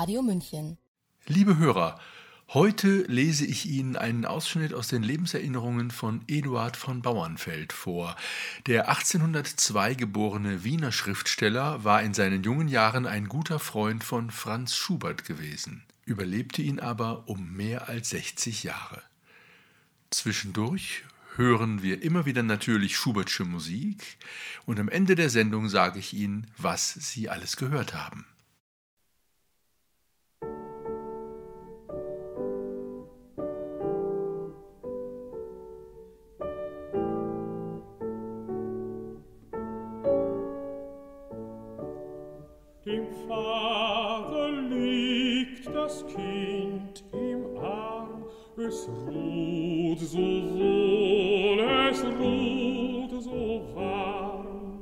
Radio München. Liebe Hörer, heute lese ich Ihnen einen Ausschnitt aus den Lebenserinnerungen von Eduard von Bauernfeld vor. Der 1802 geborene Wiener Schriftsteller war in seinen jungen Jahren ein guter Freund von Franz Schubert gewesen, überlebte ihn aber um mehr als 60 Jahre. Zwischendurch hören wir immer wieder natürlich Schubertsche Musik und am Ende der Sendung sage ich Ihnen, was Sie alles gehört haben. das Kind im Arm, es ruht so wohl, es ruht so warm.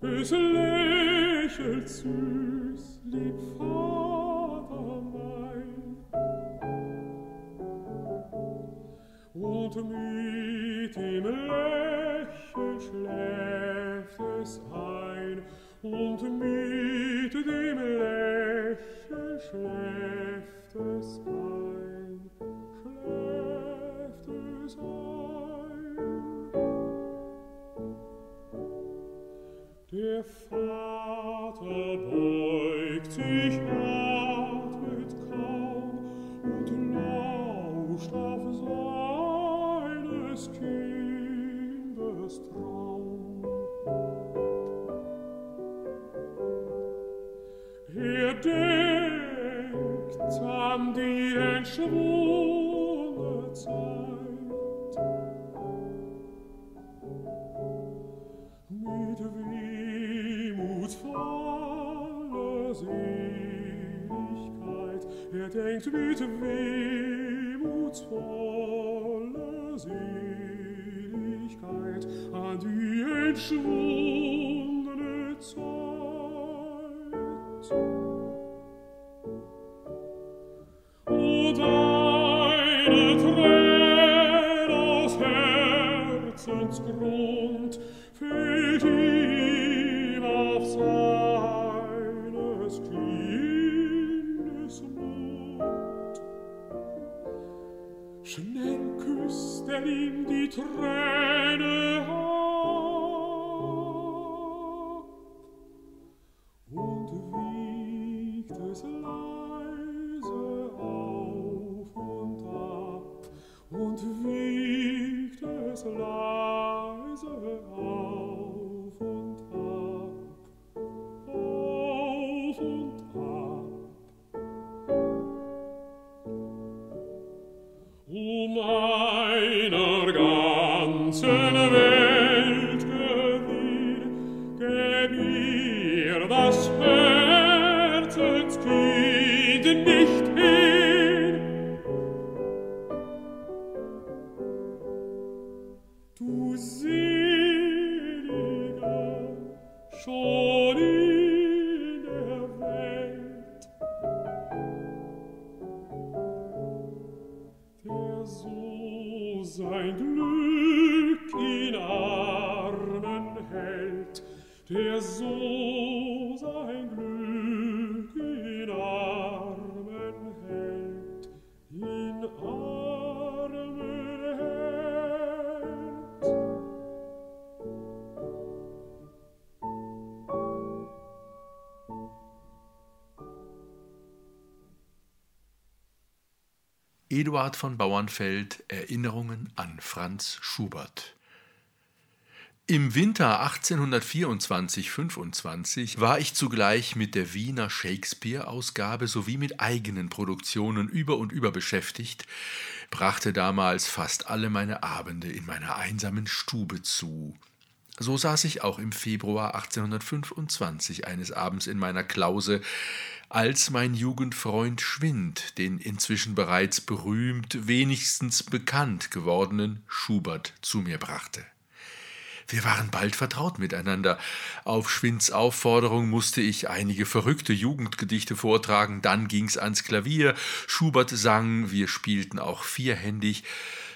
Es lächelt süß, lieb Vater mein, und mit dem Lächeln schläft es ein, und mit verschwundene Zeit. O deine Tränen aus Herzensgrund Eduard von Bauernfeld Erinnerungen an Franz Schubert Im Winter 1824-25 war ich zugleich mit der Wiener Shakespeare-Ausgabe sowie mit eigenen Produktionen über und über beschäftigt, brachte damals fast alle meine Abende in meiner einsamen Stube zu. So saß ich auch im Februar 1825 eines Abends in meiner Klause, als mein Jugendfreund Schwind den inzwischen bereits berühmt, wenigstens bekannt gewordenen Schubert zu mir brachte. Wir waren bald vertraut miteinander. Auf Schwinds Aufforderung musste ich einige verrückte Jugendgedichte vortragen, dann ging's ans Klavier, Schubert sang, wir spielten auch vierhändig,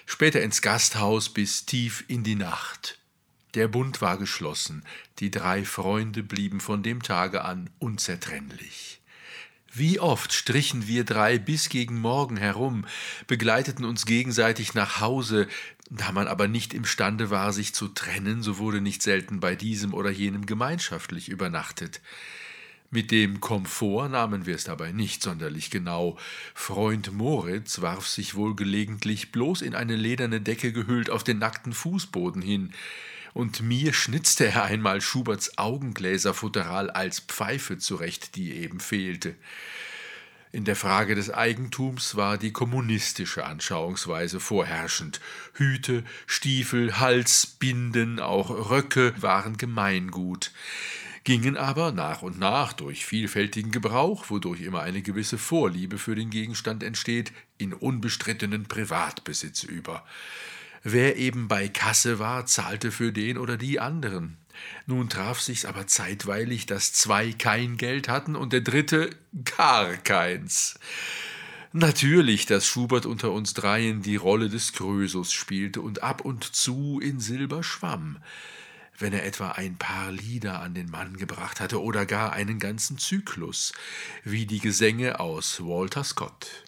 später ins Gasthaus bis tief in die Nacht. Der Bund war geschlossen, die drei Freunde blieben von dem Tage an unzertrennlich. Wie oft strichen wir drei bis gegen Morgen herum, begleiteten uns gegenseitig nach Hause, da man aber nicht imstande war, sich zu trennen, so wurde nicht selten bei diesem oder jenem gemeinschaftlich übernachtet. Mit dem Komfort nahmen wir es dabei nicht sonderlich genau. Freund Moritz warf sich wohl gelegentlich bloß in eine lederne Decke gehüllt auf den nackten Fußboden hin und mir schnitzte er einmal Schuberts Augengläserfutteral als Pfeife zurecht, die eben fehlte. In der Frage des Eigentums war die kommunistische Anschauungsweise vorherrschend. Hüte, Stiefel, Halsbinden, auch Röcke waren Gemeingut gingen aber nach und nach durch vielfältigen Gebrauch, wodurch immer eine gewisse Vorliebe für den Gegenstand entsteht, in unbestrittenen Privatbesitz über. Wer eben bei Kasse war, zahlte für den oder die anderen. Nun traf sich's aber zeitweilig, dass zwei kein Geld hatten und der dritte gar keins. Natürlich, dass Schubert unter uns dreien die Rolle des Krösus spielte und ab und zu in Silber schwamm, wenn er etwa ein paar Lieder an den Mann gebracht hatte oder gar einen ganzen Zyklus, wie die Gesänge aus Walter Scott.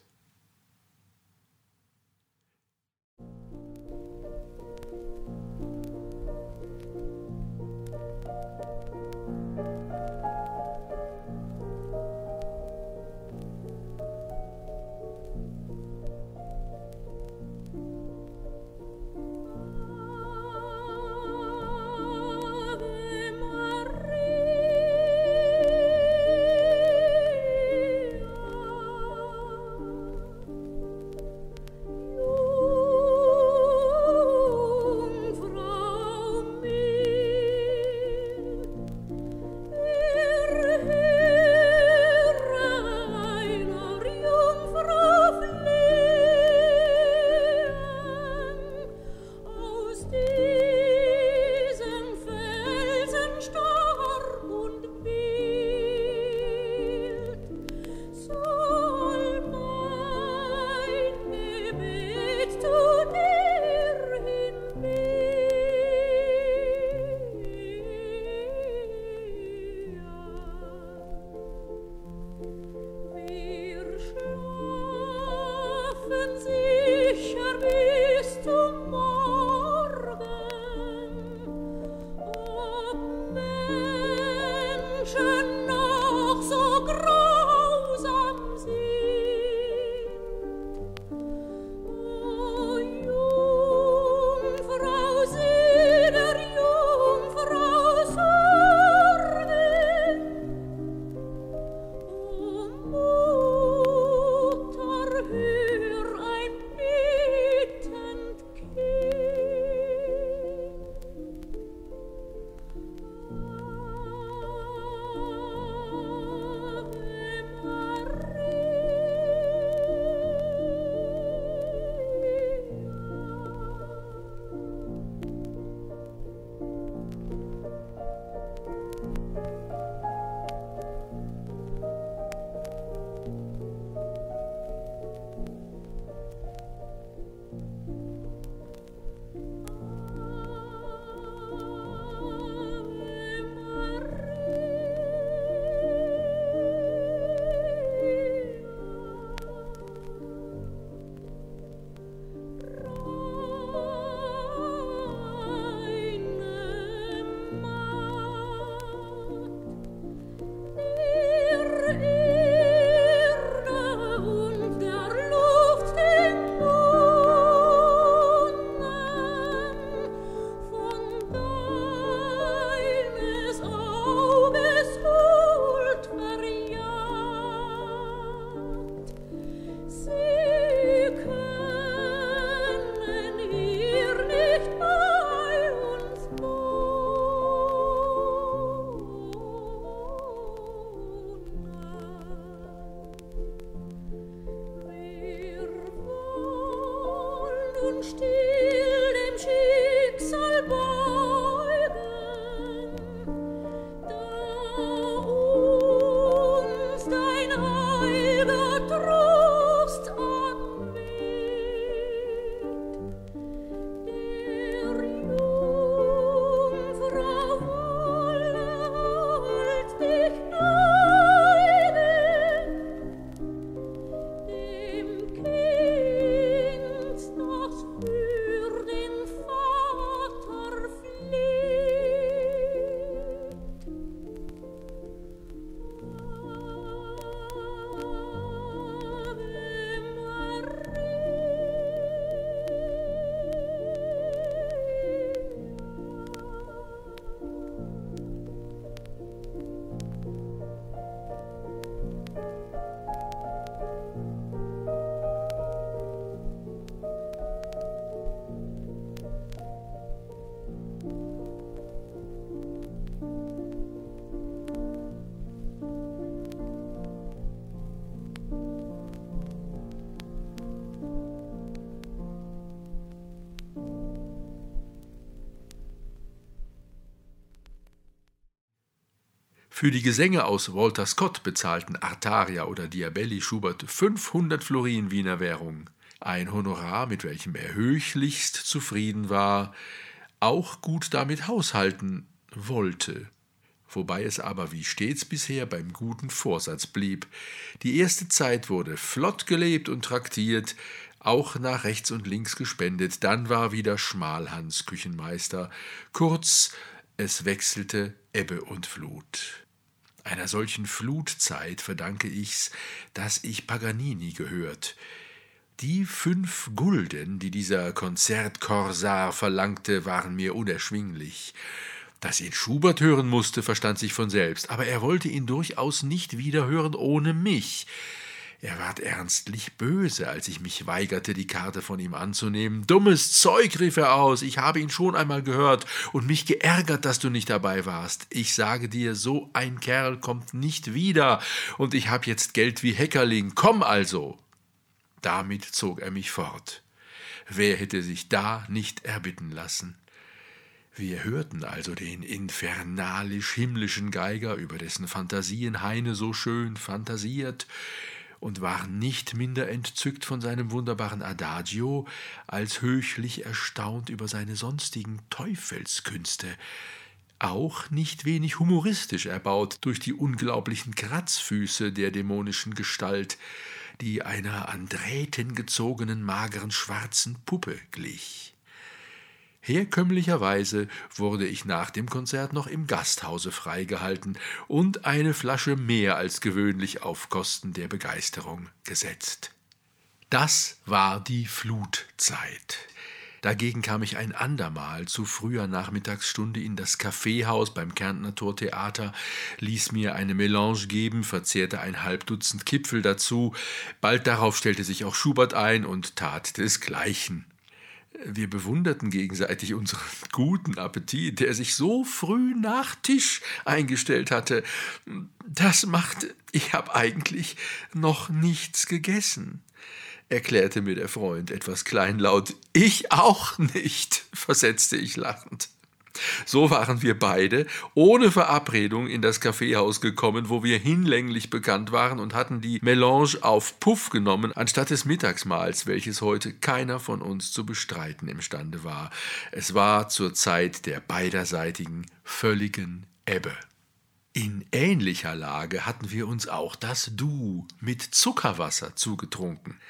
Für die Gesänge aus Walter Scott bezahlten Artaria oder Diabelli Schubert 500 Florin Wiener Währung, ein Honorar, mit welchem er höchlichst zufrieden war, auch gut damit haushalten wollte wobei es aber wie stets bisher beim guten Vorsatz blieb. Die erste Zeit wurde flott gelebt und traktiert, auch nach rechts und links gespendet, dann war wieder Schmalhans Küchenmeister. Kurz, es wechselte Ebbe und Flut. Einer solchen Flutzeit verdanke ich's, dass ich Paganini gehört. Die fünf Gulden, die dieser Konzertkorsar verlangte, waren mir unerschwinglich. Dass ihn Schubert hören musste, verstand sich von selbst, aber er wollte ihn durchaus nicht wiederhören ohne mich. Er ward ernstlich böse, als ich mich weigerte, die Karte von ihm anzunehmen. Dummes Zeug, rief er aus, ich habe ihn schon einmal gehört und mich geärgert, dass du nicht dabei warst. Ich sage dir, so ein Kerl kommt nicht wieder, und ich habe jetzt Geld wie Heckerling. Komm also. Damit zog er mich fort. Wer hätte sich da nicht erbitten lassen? Wir hörten also den infernalisch-himmlischen Geiger, über dessen Fantasien Heine so schön fantasiert, und waren nicht minder entzückt von seinem wunderbaren Adagio, als höchlich erstaunt über seine sonstigen Teufelskünste, auch nicht wenig humoristisch erbaut durch die unglaublichen Kratzfüße der dämonischen Gestalt, die einer an Drähten gezogenen mageren schwarzen Puppe glich. Herkömmlicherweise wurde ich nach dem Konzert noch im Gasthause freigehalten und eine Flasche mehr als gewöhnlich auf Kosten der Begeisterung gesetzt. Das war die Flutzeit. Dagegen kam ich ein andermal zu früher Nachmittagsstunde in das Kaffeehaus beim Kärntner Tortheater, ließ mir eine Melange geben, verzehrte ein halb Dutzend Kipfel dazu, bald darauf stellte sich auch Schubert ein und tat desgleichen. Wir bewunderten gegenseitig unseren guten Appetit, der sich so früh nach Tisch eingestellt hatte. Das macht, ich habe eigentlich noch nichts gegessen, erklärte mir der Freund etwas kleinlaut. Ich auch nicht, versetzte ich lachend. So waren wir beide ohne Verabredung in das Kaffeehaus gekommen, wo wir hinlänglich bekannt waren und hatten die Melange auf Puff genommen, anstatt des Mittagsmahls, welches heute keiner von uns zu bestreiten imstande war. Es war zur Zeit der beiderseitigen, völligen Ebbe. In ähnlicher Lage hatten wir uns auch das Du mit Zuckerwasser zugetrunken.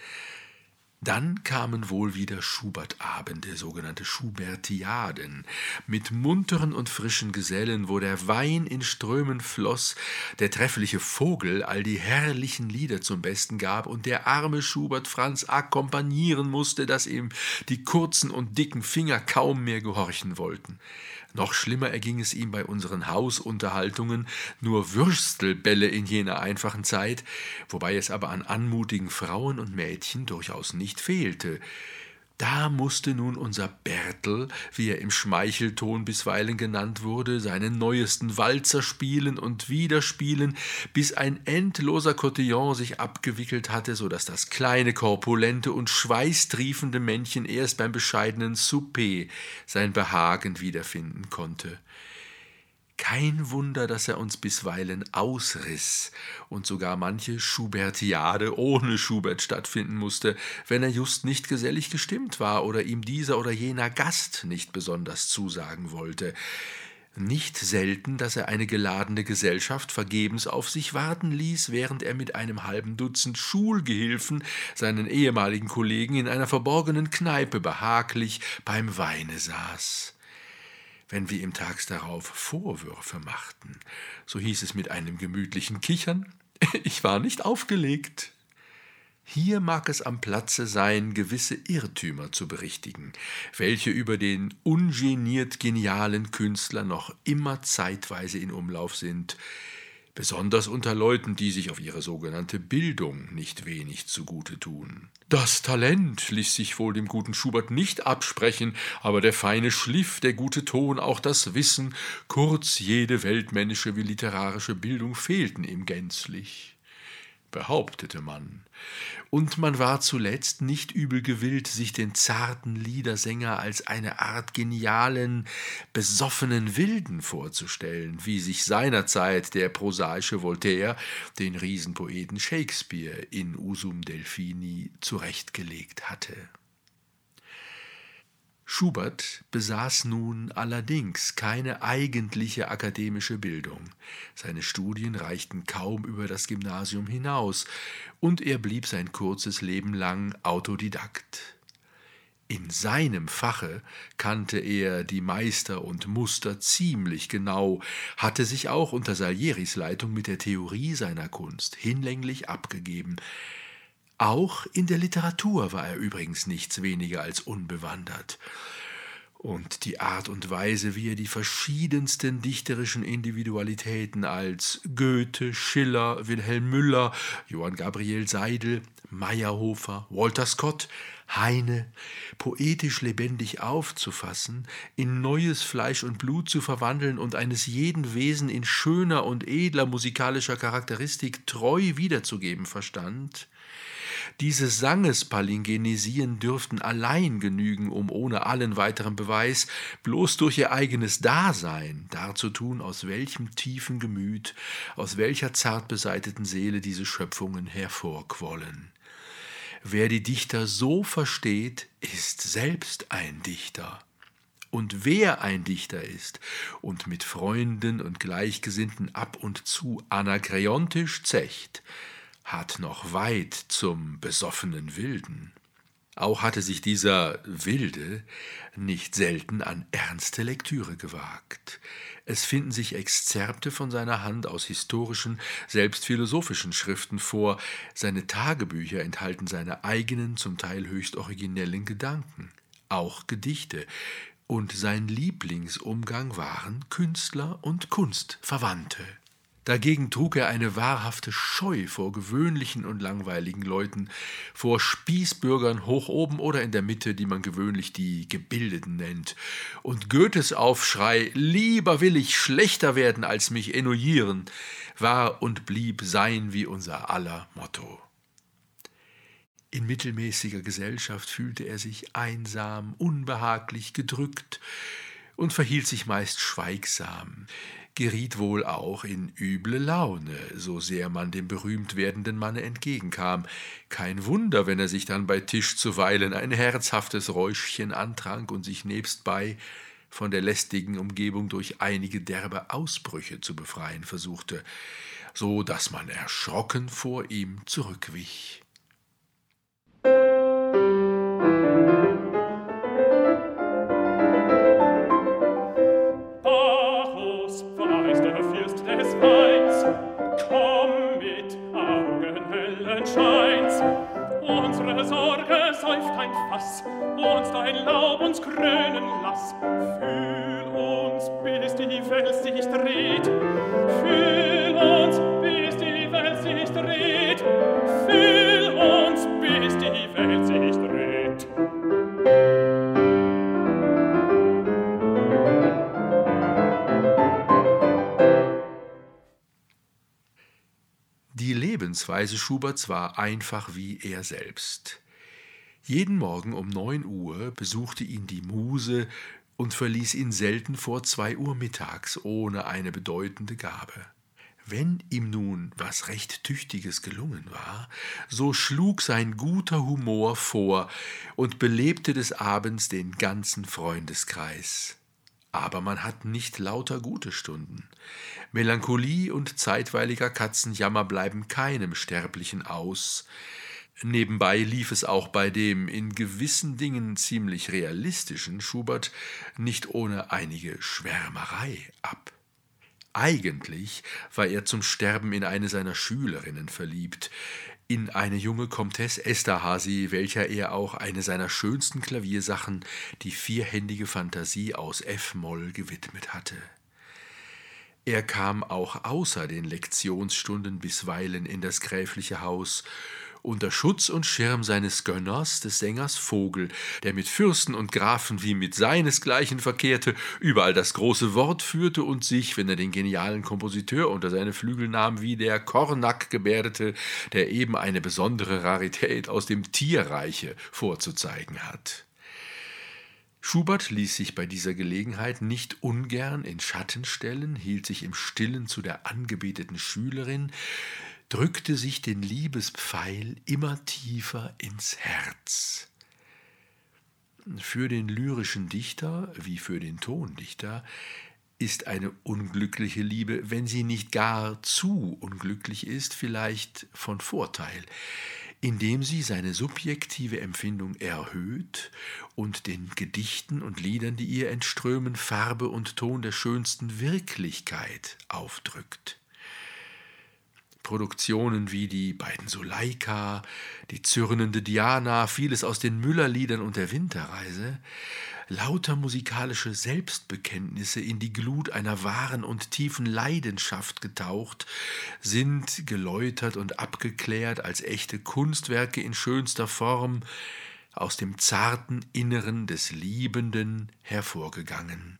Dann kamen wohl wieder Schubertabende, sogenannte Schubertiaden, mit munteren und frischen Gesellen, wo der Wein in Strömen floss, der treffliche Vogel all die herrlichen Lieder zum Besten gab und der arme Schubert Franz akkompagnieren musste, dass ihm die kurzen und dicken Finger kaum mehr gehorchen wollten. Noch schlimmer erging es ihm bei unseren Hausunterhaltungen, nur Würstelbälle in jener einfachen Zeit, wobei es aber an anmutigen Frauen und Mädchen durchaus nicht fehlte. Da musste nun unser Bertel, wie er im Schmeichelton bisweilen genannt wurde, seinen neuesten Walzer spielen und wieder spielen, bis ein endloser Cotillon sich abgewickelt hatte, so dass das kleine, korpulente und schweißtriefende Männchen erst beim bescheidenen Souper sein Behagen wiederfinden konnte. Kein Wunder, dass er uns bisweilen ausriss und sogar manche Schubertiade ohne Schubert stattfinden musste, wenn er just nicht gesellig gestimmt war oder ihm dieser oder jener Gast nicht besonders zusagen wollte. Nicht selten, dass er eine geladene Gesellschaft vergebens auf sich warten ließ, während er mit einem halben Dutzend Schulgehilfen, seinen ehemaligen Kollegen, in einer verborgenen Kneipe behaglich beim Weine saß wenn wir ihm tags darauf Vorwürfe machten. So hieß es mit einem gemütlichen Kichern, ich war nicht aufgelegt. Hier mag es am Platze sein, gewisse Irrtümer zu berichtigen, welche über den ungeniert genialen Künstler noch immer zeitweise in Umlauf sind, besonders unter Leuten, die sich auf ihre sogenannte Bildung nicht wenig zugute tun. Das Talent ließ sich wohl dem guten Schubert nicht absprechen, aber der feine Schliff, der gute Ton, auch das Wissen, kurz jede weltmännische wie literarische Bildung fehlten ihm gänzlich behauptete man. Und man war zuletzt nicht übel gewillt, sich den zarten Liedersänger als eine Art genialen, besoffenen Wilden vorzustellen, wie sich seinerzeit der prosaische Voltaire den Riesenpoeten Shakespeare in Usum Delphini zurechtgelegt hatte. Schubert besaß nun allerdings keine eigentliche akademische Bildung. Seine Studien reichten kaum über das Gymnasium hinaus, und er blieb sein kurzes Leben lang Autodidakt. In seinem Fache kannte er die Meister und Muster ziemlich genau, hatte sich auch unter Salieris Leitung mit der Theorie seiner Kunst hinlänglich abgegeben, auch in der Literatur war er übrigens nichts weniger als unbewandert. Und die Art und Weise, wie er die verschiedensten dichterischen Individualitäten als Goethe, Schiller, Wilhelm Müller, Johann Gabriel Seidel, Meyerhofer, Walter Scott, Heine poetisch lebendig aufzufassen, in neues Fleisch und Blut zu verwandeln und eines jeden Wesen in schöner und edler musikalischer Charakteristik treu wiederzugeben verstand, diese Sangespalingenesien dürften allein genügen, um ohne allen weiteren Beweis bloß durch ihr eigenes Dasein darzutun, aus welchem tiefen Gemüt, aus welcher zart beseiteten Seele diese Schöpfungen hervorquollen. Wer die Dichter so versteht, ist selbst ein Dichter. Und wer ein Dichter ist und mit Freunden und Gleichgesinnten ab und zu anakreontisch zecht, hat noch weit zum besoffenen Wilden. Auch hatte sich dieser Wilde nicht selten an ernste Lektüre gewagt. Es finden sich Exzerpte von seiner Hand aus historischen, selbst philosophischen Schriften vor, seine Tagebücher enthalten seine eigenen, zum Teil höchst originellen Gedanken, auch Gedichte, und sein Lieblingsumgang waren Künstler und Kunstverwandte. Dagegen trug er eine wahrhafte Scheu vor gewöhnlichen und langweiligen Leuten, vor Spießbürgern hoch oben oder in der Mitte, die man gewöhnlich die Gebildeten nennt. Und Goethes Aufschrei, lieber will ich schlechter werden als mich ennuyieren, war und blieb sein wie unser aller Motto. In mittelmäßiger Gesellschaft fühlte er sich einsam, unbehaglich, gedrückt und verhielt sich meist schweigsam geriet wohl auch in üble Laune, so sehr man dem berühmt werdenden Manne entgegenkam. Kein Wunder, wenn er sich dann bei Tisch zuweilen ein herzhaftes Räuschchen antrank und sich nebstbei von der lästigen Umgebung durch einige derbe Ausbrüche zu befreien versuchte, so dass man erschrocken vor ihm zurückwich. Fass und dein Laub uns krönen lass. Fühl uns, bis die Welt sich dreht. Fühl uns, bis die Welt sich dreht. Fühl uns, bis die Welt sich dreht. Die Lebensweise Schuberts war einfach wie er selbst. Jeden Morgen um neun Uhr besuchte ihn die Muse und verließ ihn selten vor zwei Uhr mittags ohne eine bedeutende Gabe. Wenn ihm nun was recht Tüchtiges gelungen war, so schlug sein guter Humor vor und belebte des Abends den ganzen Freundeskreis. Aber man hat nicht lauter gute Stunden. Melancholie und zeitweiliger Katzenjammer bleiben keinem Sterblichen aus. Nebenbei lief es auch bei dem in gewissen Dingen ziemlich realistischen Schubert nicht ohne einige Schwärmerei ab. Eigentlich war er zum Sterben in eine seiner Schülerinnen verliebt, in eine junge Comtesse Esterhazy, welcher er auch eine seiner schönsten Klaviersachen, die vierhändige Fantasie aus F-Moll, gewidmet hatte. Er kam auch außer den Lektionsstunden bisweilen in das gräfliche Haus unter Schutz und Schirm seines Gönners, des Sängers Vogel, der mit Fürsten und Grafen wie mit seinesgleichen verkehrte, überall das große Wort führte und sich, wenn er den genialen Kompositeur unter seine Flügel nahm, wie der Kornack gebärdete, der eben eine besondere Rarität aus dem Tierreiche vorzuzeigen hat. Schubert ließ sich bei dieser Gelegenheit nicht ungern in Schatten stellen, hielt sich im Stillen zu der angebeteten Schülerin, drückte sich den Liebespfeil immer tiefer ins Herz. Für den lyrischen Dichter wie für den Tondichter ist eine unglückliche Liebe, wenn sie nicht gar zu unglücklich ist, vielleicht von Vorteil, indem sie seine subjektive Empfindung erhöht und den Gedichten und Liedern, die ihr entströmen, Farbe und Ton der schönsten Wirklichkeit aufdrückt. Produktionen wie die beiden Suleika, die zürnende Diana, vieles aus den Müllerliedern und der Winterreise, lauter musikalische Selbstbekenntnisse in die Glut einer wahren und tiefen Leidenschaft getaucht, sind geläutert und abgeklärt als echte Kunstwerke in schönster Form aus dem zarten Inneren des Liebenden hervorgegangen.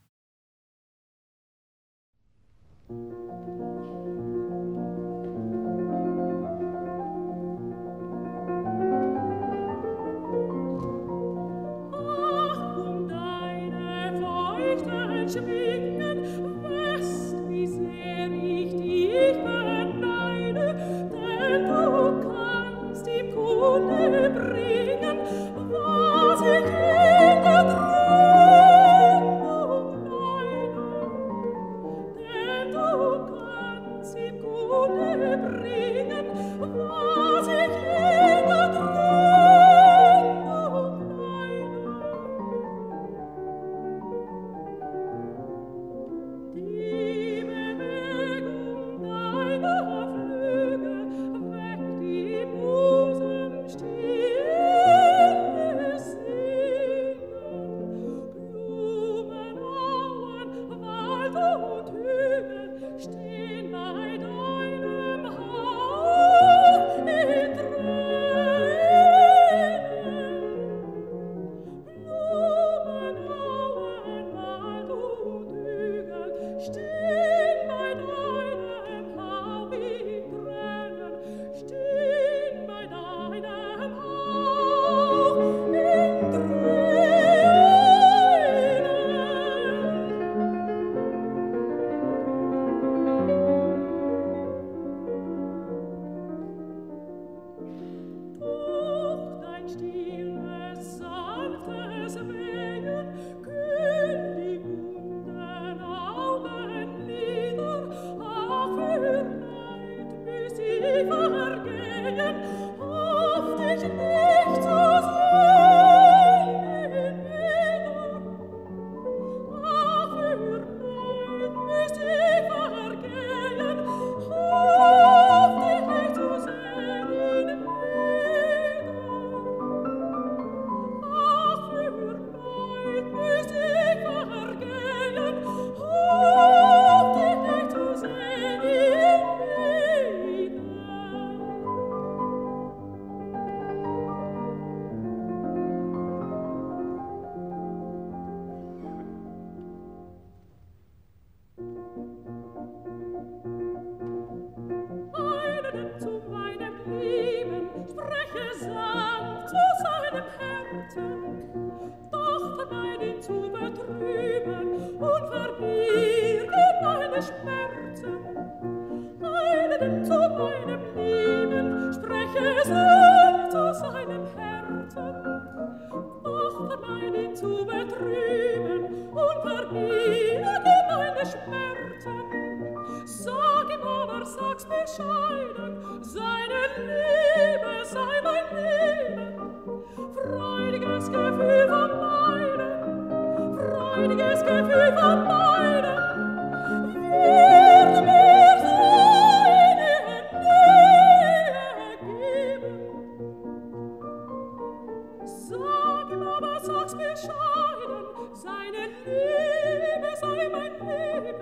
Sag ihm aber, sag's bescheiden, seine Liebe sei mein Leben.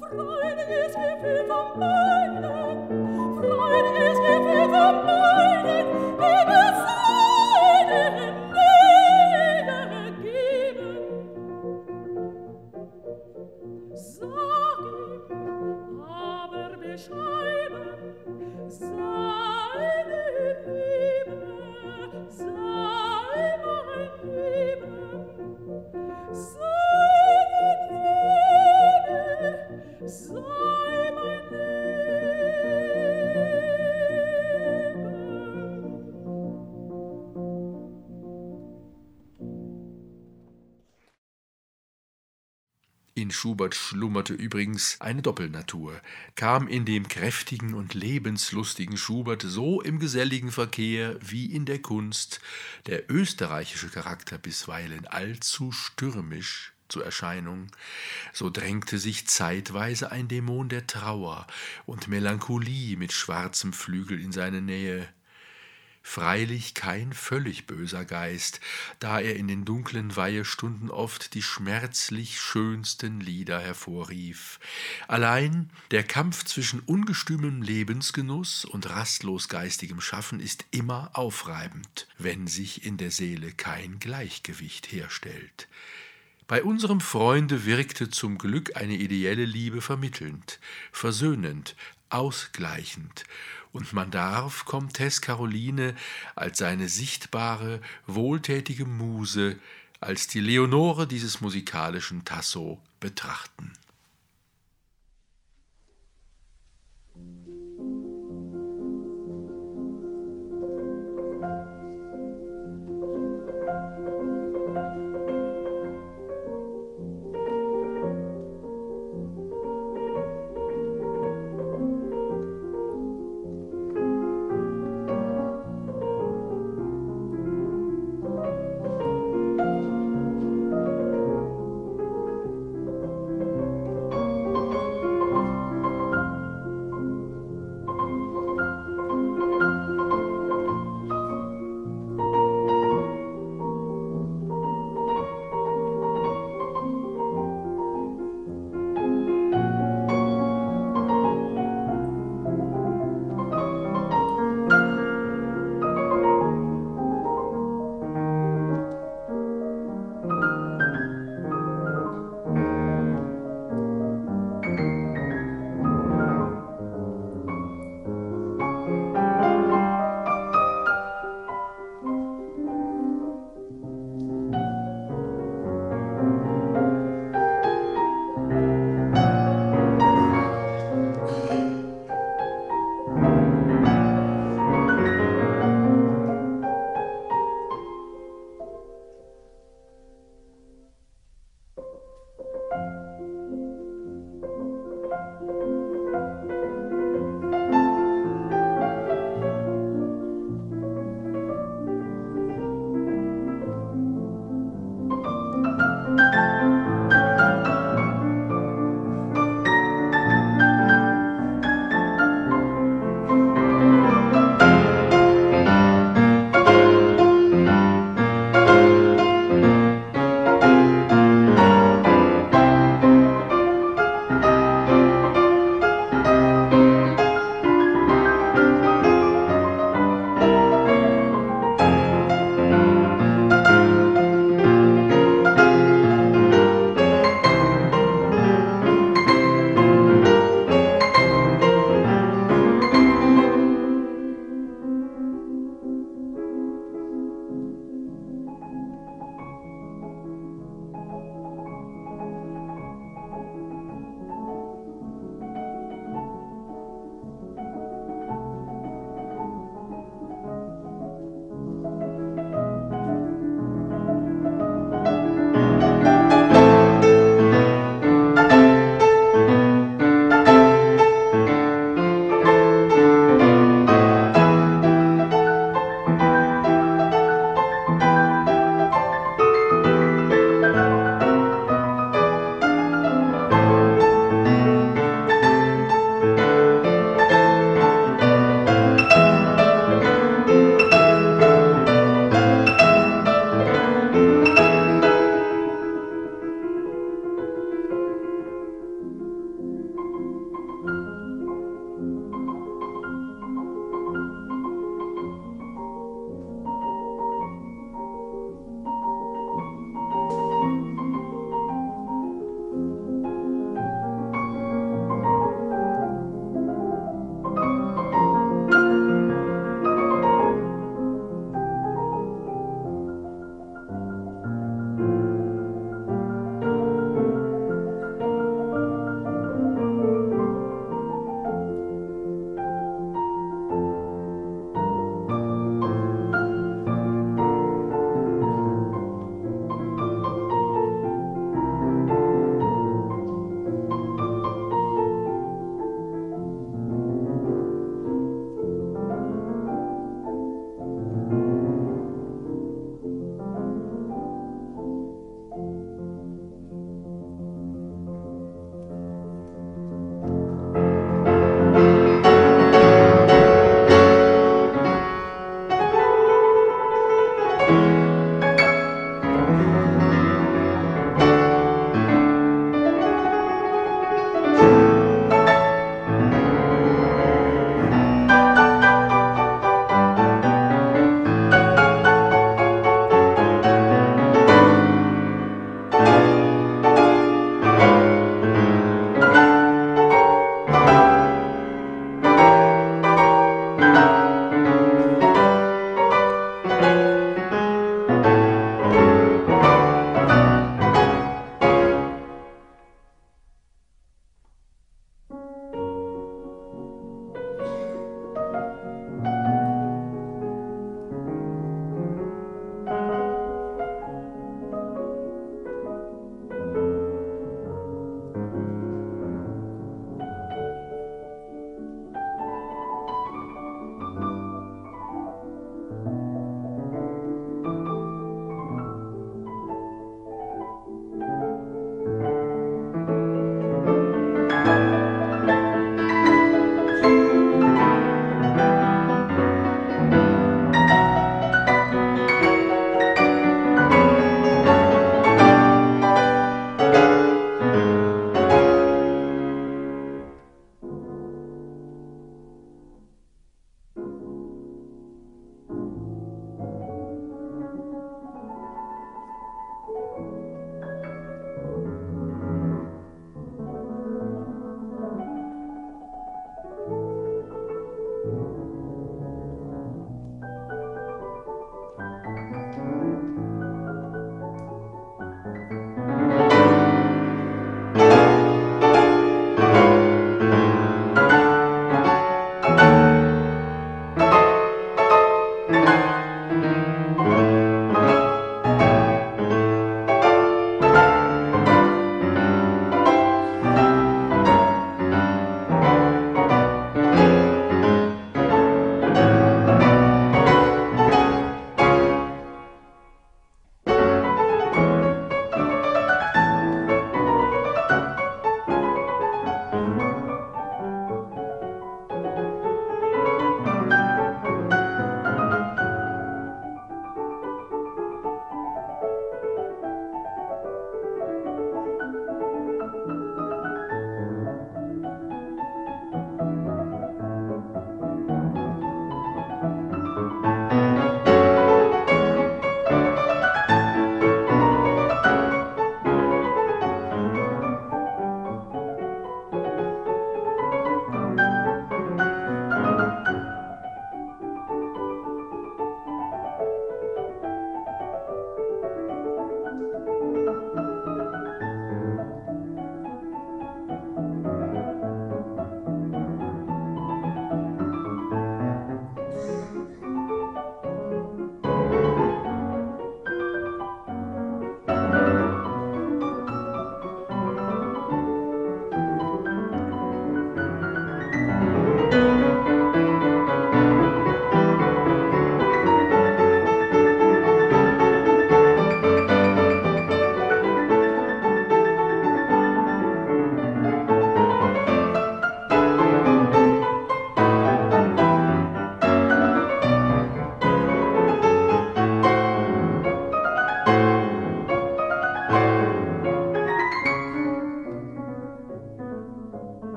Freudiges Gefühl vom Meinen, freudiges Gefühl vom Schubert schlummerte übrigens eine Doppelnatur, kam in dem kräftigen und lebenslustigen Schubert so im geselligen Verkehr wie in der Kunst der österreichische Charakter bisweilen allzu stürmisch zur Erscheinung, so drängte sich zeitweise ein Dämon der Trauer und Melancholie mit schwarzem Flügel in seine Nähe. Freilich kein völlig böser Geist, da er in den dunklen Weihestunden oft die schmerzlich schönsten Lieder hervorrief. Allein der Kampf zwischen ungestümem Lebensgenuss und rastlos geistigem Schaffen ist immer aufreibend, wenn sich in der Seele kein Gleichgewicht herstellt. Bei unserem Freunde wirkte zum Glück eine ideelle Liebe vermittelnd, versöhnend, ausgleichend, und man darf Comtesse Caroline als seine sichtbare, wohltätige Muse, als die Leonore dieses musikalischen Tasso betrachten.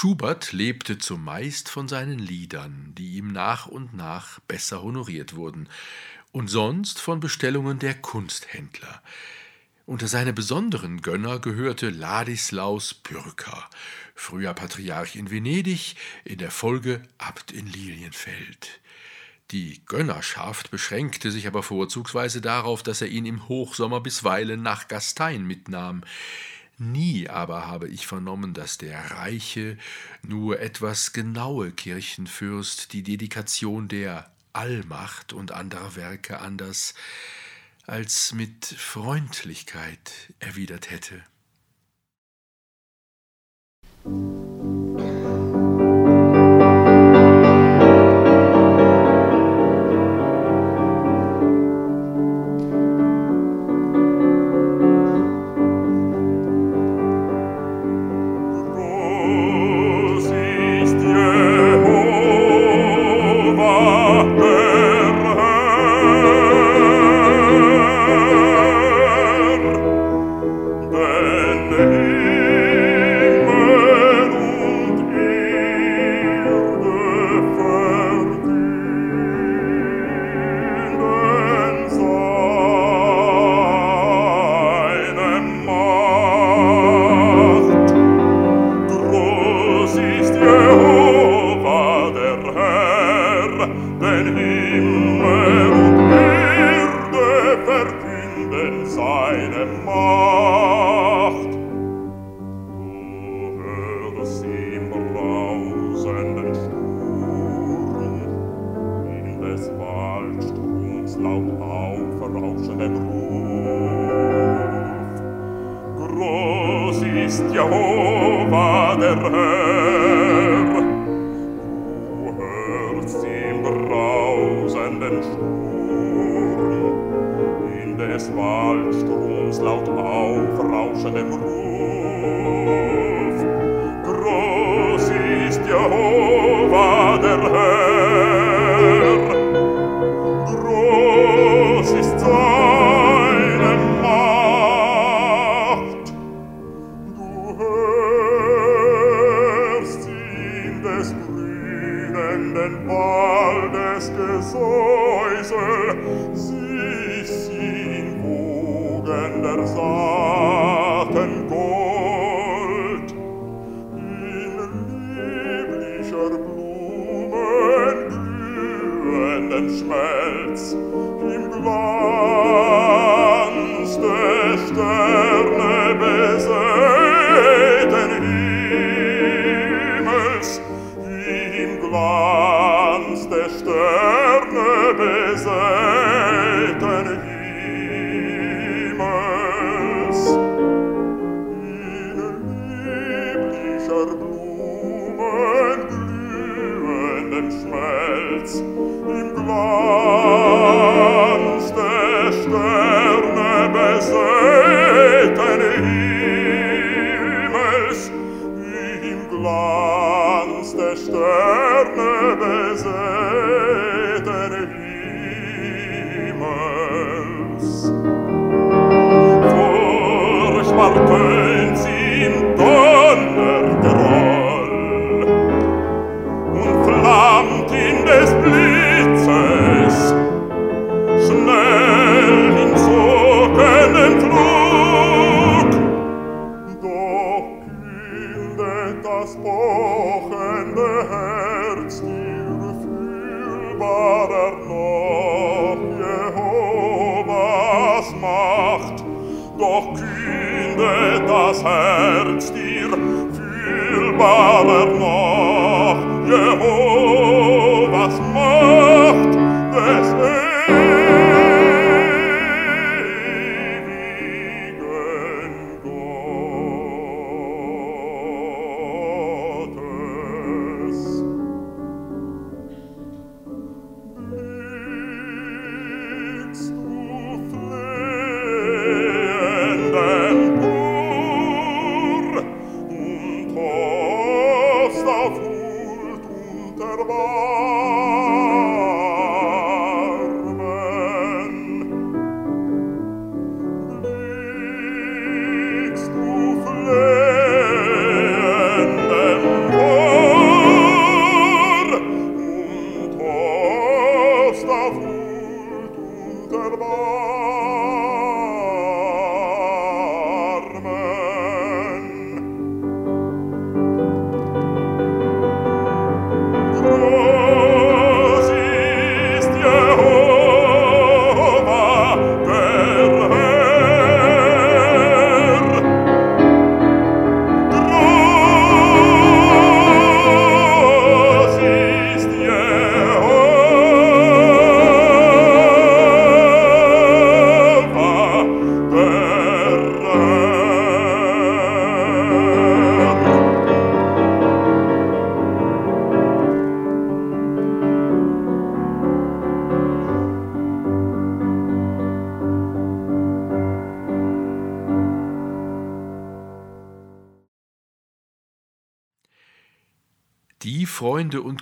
Schubert lebte zumeist von seinen Liedern, die ihm nach und nach besser honoriert wurden, und sonst von Bestellungen der Kunsthändler. Unter seine besonderen Gönner gehörte Ladislaus Pyrker, früher Patriarch in Venedig, in der Folge Abt in Lilienfeld. Die Gönnerschaft beschränkte sich aber vorzugsweise darauf, dass er ihn im Hochsommer bisweilen nach Gastein mitnahm. Nie aber habe ich vernommen, dass der reiche, nur etwas genaue Kirchenfürst die Dedikation der Allmacht und anderer Werke anders als mit Freundlichkeit erwidert hätte.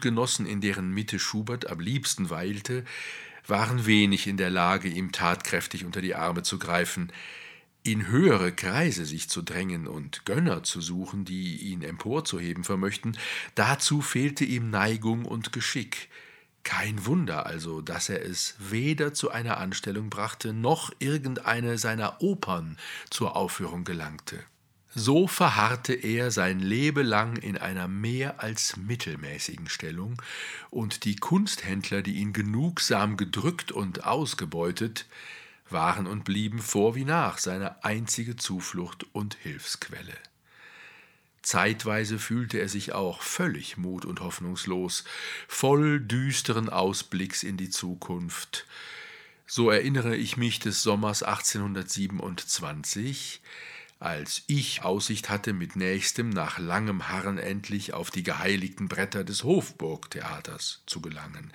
Freunde und Genossen, in deren Mitte Schubert am liebsten weilte, waren wenig in der Lage, ihm tatkräftig unter die Arme zu greifen, in höhere Kreise sich zu drängen und Gönner zu suchen, die ihn emporzuheben vermöchten, dazu fehlte ihm Neigung und Geschick. Kein Wunder also, dass er es weder zu einer Anstellung brachte, noch irgendeine seiner Opern zur Aufführung gelangte. So verharrte er sein Lebelang in einer mehr als mittelmäßigen Stellung, und die Kunsthändler, die ihn genugsam gedrückt und ausgebeutet, waren und blieben vor wie nach seine einzige Zuflucht und Hilfsquelle. Zeitweise fühlte er sich auch völlig mut und hoffnungslos, voll düsteren Ausblicks in die Zukunft. So erinnere ich mich des Sommers 1827, als ich Aussicht hatte, mit nächstem nach langem Harren endlich auf die geheiligten Bretter des Hofburgtheaters zu gelangen.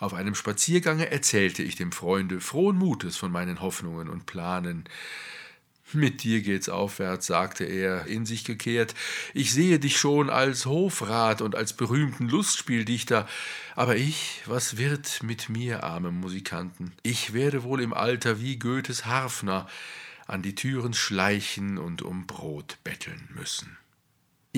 Auf einem Spaziergange erzählte ich dem Freunde frohen Mutes von meinen Hoffnungen und Planen. Mit dir geht's aufwärts, sagte er, in sich gekehrt. Ich sehe dich schon als Hofrat und als berühmten Lustspieldichter. Aber ich, was wird mit mir, armem Musikanten? Ich werde wohl im Alter wie Goethes Harfner an die Türen schleichen und um Brot betteln müssen.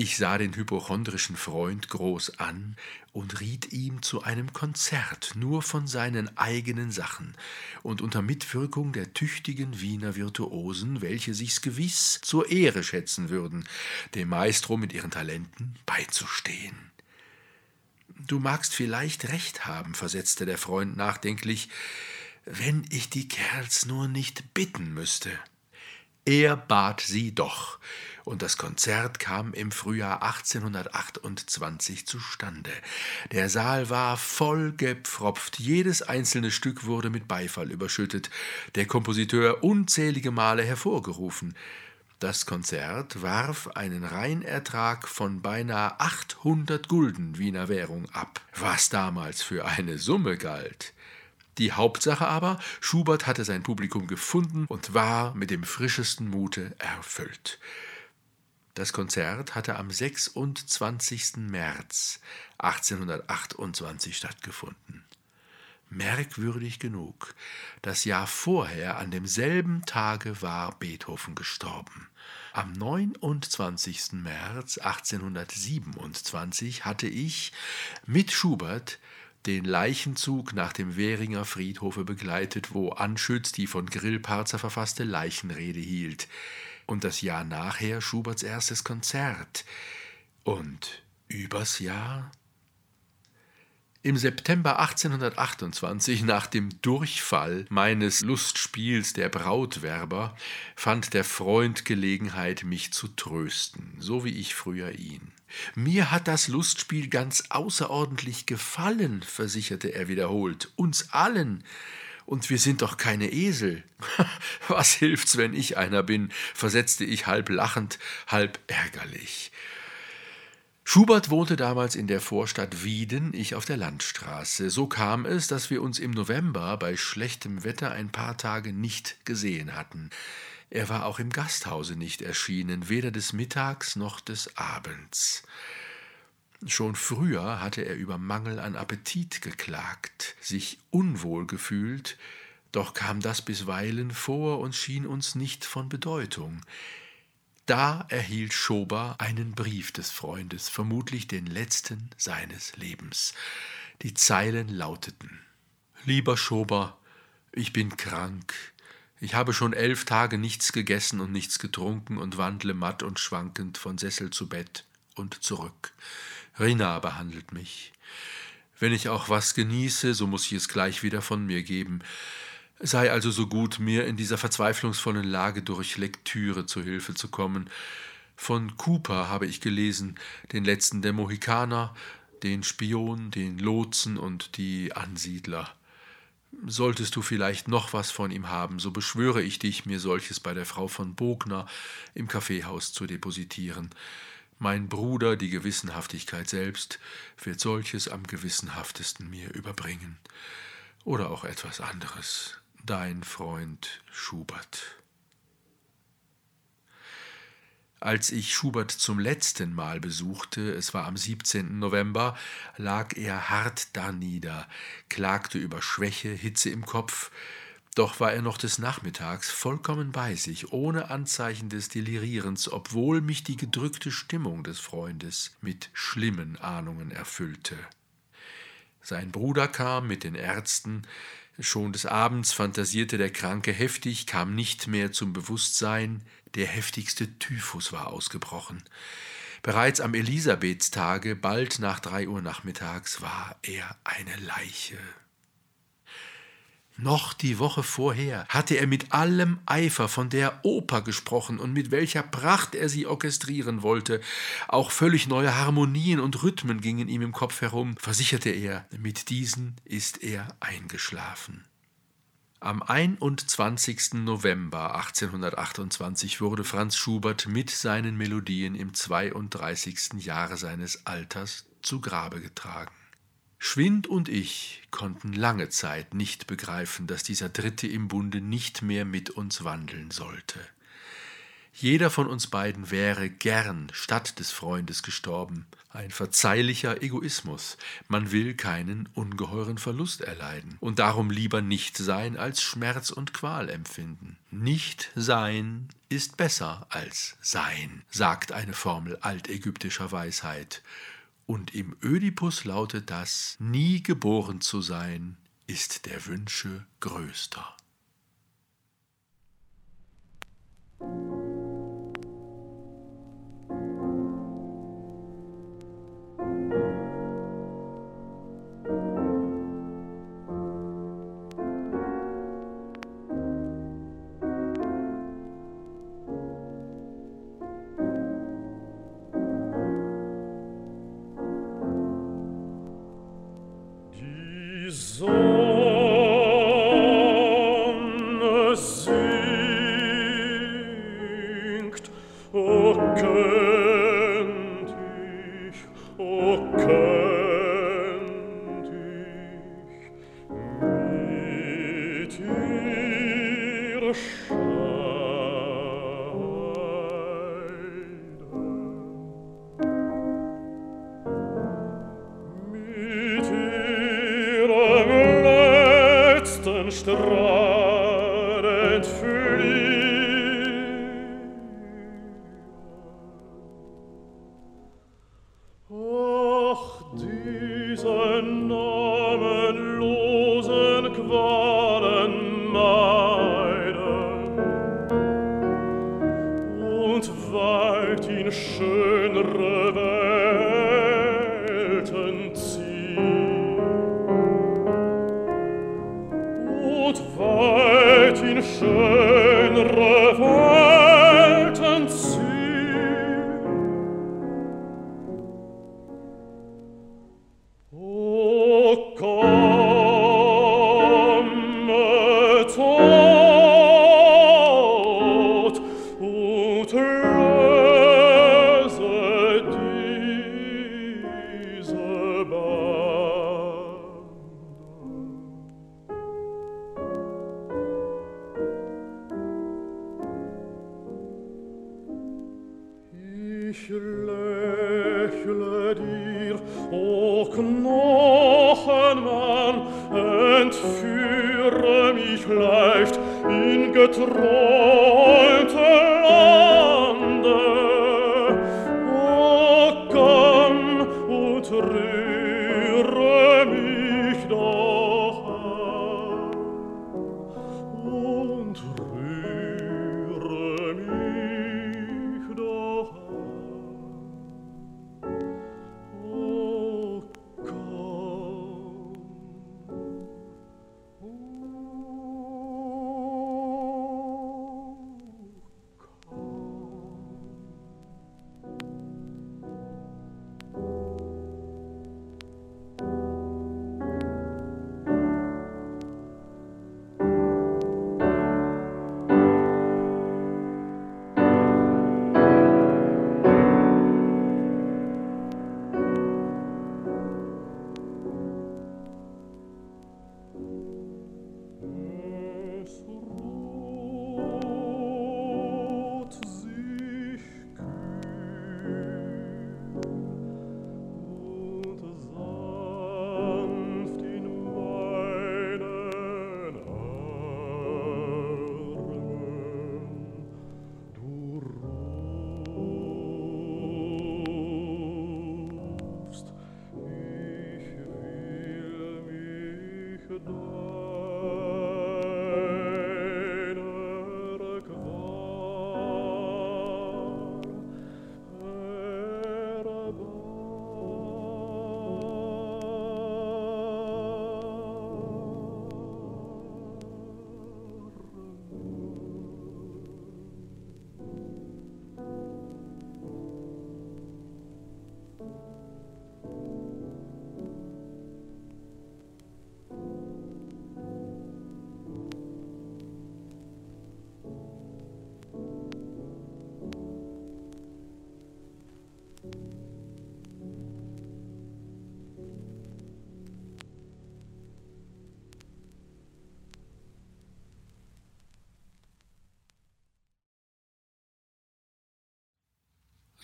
Ich sah den hypochondrischen Freund groß an und riet ihm zu einem Konzert nur von seinen eigenen Sachen und unter Mitwirkung der tüchtigen Wiener Virtuosen, welche sich's gewiss zur Ehre schätzen würden, dem Maestro mit ihren Talenten beizustehen. Du magst vielleicht recht haben, versetzte der Freund nachdenklich, wenn ich die Kerls nur nicht bitten müsste. Er bat sie doch, und das Konzert kam im Frühjahr 1828 zustande. Der Saal war voll gepfropft, jedes einzelne Stück wurde mit Beifall überschüttet, der Kompositeur unzählige Male hervorgerufen. Das Konzert warf einen Reinertrag von beinahe 800 Gulden Wiener Währung ab, was damals für eine Summe galt. Die Hauptsache aber, Schubert hatte sein Publikum gefunden und war mit dem frischesten Mute erfüllt. Das Konzert hatte am 26. März 1828 stattgefunden. Merkwürdig genug, das Jahr vorher, an demselben Tage, war Beethoven gestorben. Am 29. März 1827 hatte ich mit Schubert den Leichenzug nach dem Währinger Friedhofe begleitet, wo Anschütz die von Grillparzer verfasste Leichenrede hielt. Und das Jahr nachher Schuberts erstes Konzert. Und übers Jahr im September 1828, nach dem Durchfall meines Lustspiels der Brautwerber, fand der Freund Gelegenheit, mich zu trösten, so wie ich früher ihn. Mir hat das Lustspiel ganz außerordentlich gefallen, versicherte er wiederholt, uns allen. Und wir sind doch keine Esel. Was hilft's, wenn ich einer bin? versetzte ich halb lachend, halb ärgerlich. Schubert wohnte damals in der Vorstadt Wieden, ich auf der Landstraße. So kam es, dass wir uns im November bei schlechtem Wetter ein paar Tage nicht gesehen hatten. Er war auch im Gasthause nicht erschienen, weder des Mittags noch des Abends. Schon früher hatte er über Mangel an Appetit geklagt, sich unwohl gefühlt, doch kam das bisweilen vor und schien uns nicht von Bedeutung. Da erhielt Schober einen Brief des Freundes, vermutlich den letzten seines Lebens. Die Zeilen lauteten Lieber Schober, ich bin krank. Ich habe schon elf Tage nichts gegessen und nichts getrunken und wandle matt und schwankend von Sessel zu Bett und zurück. Rina behandelt mich. Wenn ich auch was genieße, so muss ich es gleich wieder von mir geben. Sei also so gut, mir in dieser verzweiflungsvollen Lage durch Lektüre zu Hilfe zu kommen. Von Cooper habe ich gelesen, den letzten der Mohikaner, den Spion, den Lotsen und die Ansiedler. Solltest du vielleicht noch was von ihm haben, so beschwöre ich dich, mir solches bei der Frau von Bogner im Kaffeehaus zu depositieren. Mein Bruder, die Gewissenhaftigkeit selbst, wird solches am gewissenhaftesten mir überbringen. Oder auch etwas anderes dein Freund Schubert. Als ich Schubert zum letzten Mal besuchte, es war am 17. November, lag er hart danieder, klagte über Schwäche, Hitze im Kopf, doch war er noch des Nachmittags vollkommen bei sich, ohne Anzeichen des Delirierens, obwohl mich die gedrückte Stimmung des Freundes mit schlimmen Ahnungen erfüllte. Sein Bruder kam mit den Ärzten, schon des Abends fantasierte der Kranke heftig, kam nicht mehr zum Bewusstsein, der heftigste Typhus war ausgebrochen. Bereits am Elisabethstage, bald nach drei Uhr nachmittags, war er eine Leiche. Noch die Woche vorher hatte er mit allem Eifer von der Oper gesprochen und mit welcher Pracht er sie orchestrieren wollte. Auch völlig neue Harmonien und Rhythmen gingen ihm im Kopf herum, versicherte er, mit diesen ist er eingeschlafen. Am 21. November 1828 wurde Franz Schubert mit seinen Melodien im 32. Jahre seines Alters zu Grabe getragen. Schwind und ich konnten lange Zeit nicht begreifen, dass dieser Dritte im Bunde nicht mehr mit uns wandeln sollte. Jeder von uns beiden wäre gern statt des Freundes gestorben. Ein verzeihlicher Egoismus. Man will keinen ungeheuren Verlust erleiden und darum lieber nicht sein als Schmerz und Qual empfinden. Nicht sein ist besser als sein, sagt eine Formel altägyptischer Weisheit. Und im Ödipus lautet das, nie geboren zu sein, ist der Wünsche größter. azul. re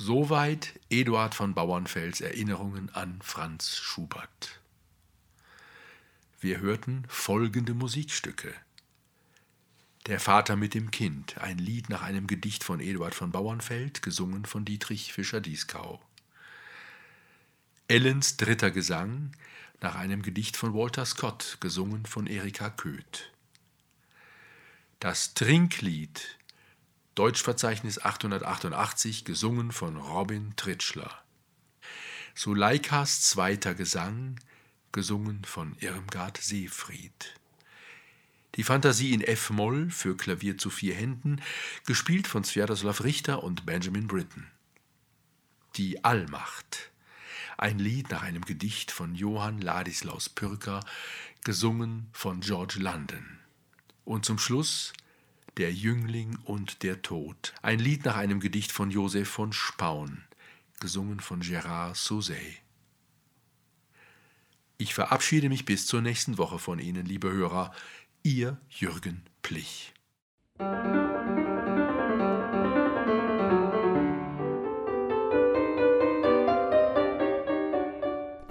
Soweit Eduard von Bauernfels Erinnerungen an Franz Schubert. Wir hörten folgende Musikstücke. Der Vater mit dem Kind, ein Lied nach einem Gedicht von Eduard von Bauernfeld, gesungen von Dietrich Fischer-Dieskau. Ellens dritter Gesang, nach einem Gedicht von Walter Scott, gesungen von Erika Köth. Das Trinklied, Deutschverzeichnis 888, gesungen von Robin Tritschler. Suleikas zweiter Gesang, gesungen von Irmgard Seefried. Die Fantasie in F-Moll für Klavier zu vier Händen, gespielt von Sviatoslav Richter und Benjamin Britten. Die Allmacht. Ein Lied nach einem Gedicht von Johann Ladislaus Pürker, gesungen von George London. Und zum Schluss Der Jüngling und der Tod. Ein Lied nach einem Gedicht von Joseph von Spaun, gesungen von Gérard Sauzet. Ich verabschiede mich bis zur nächsten Woche von Ihnen, liebe Hörer. Ihr Jürgen Plich.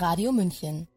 Radio München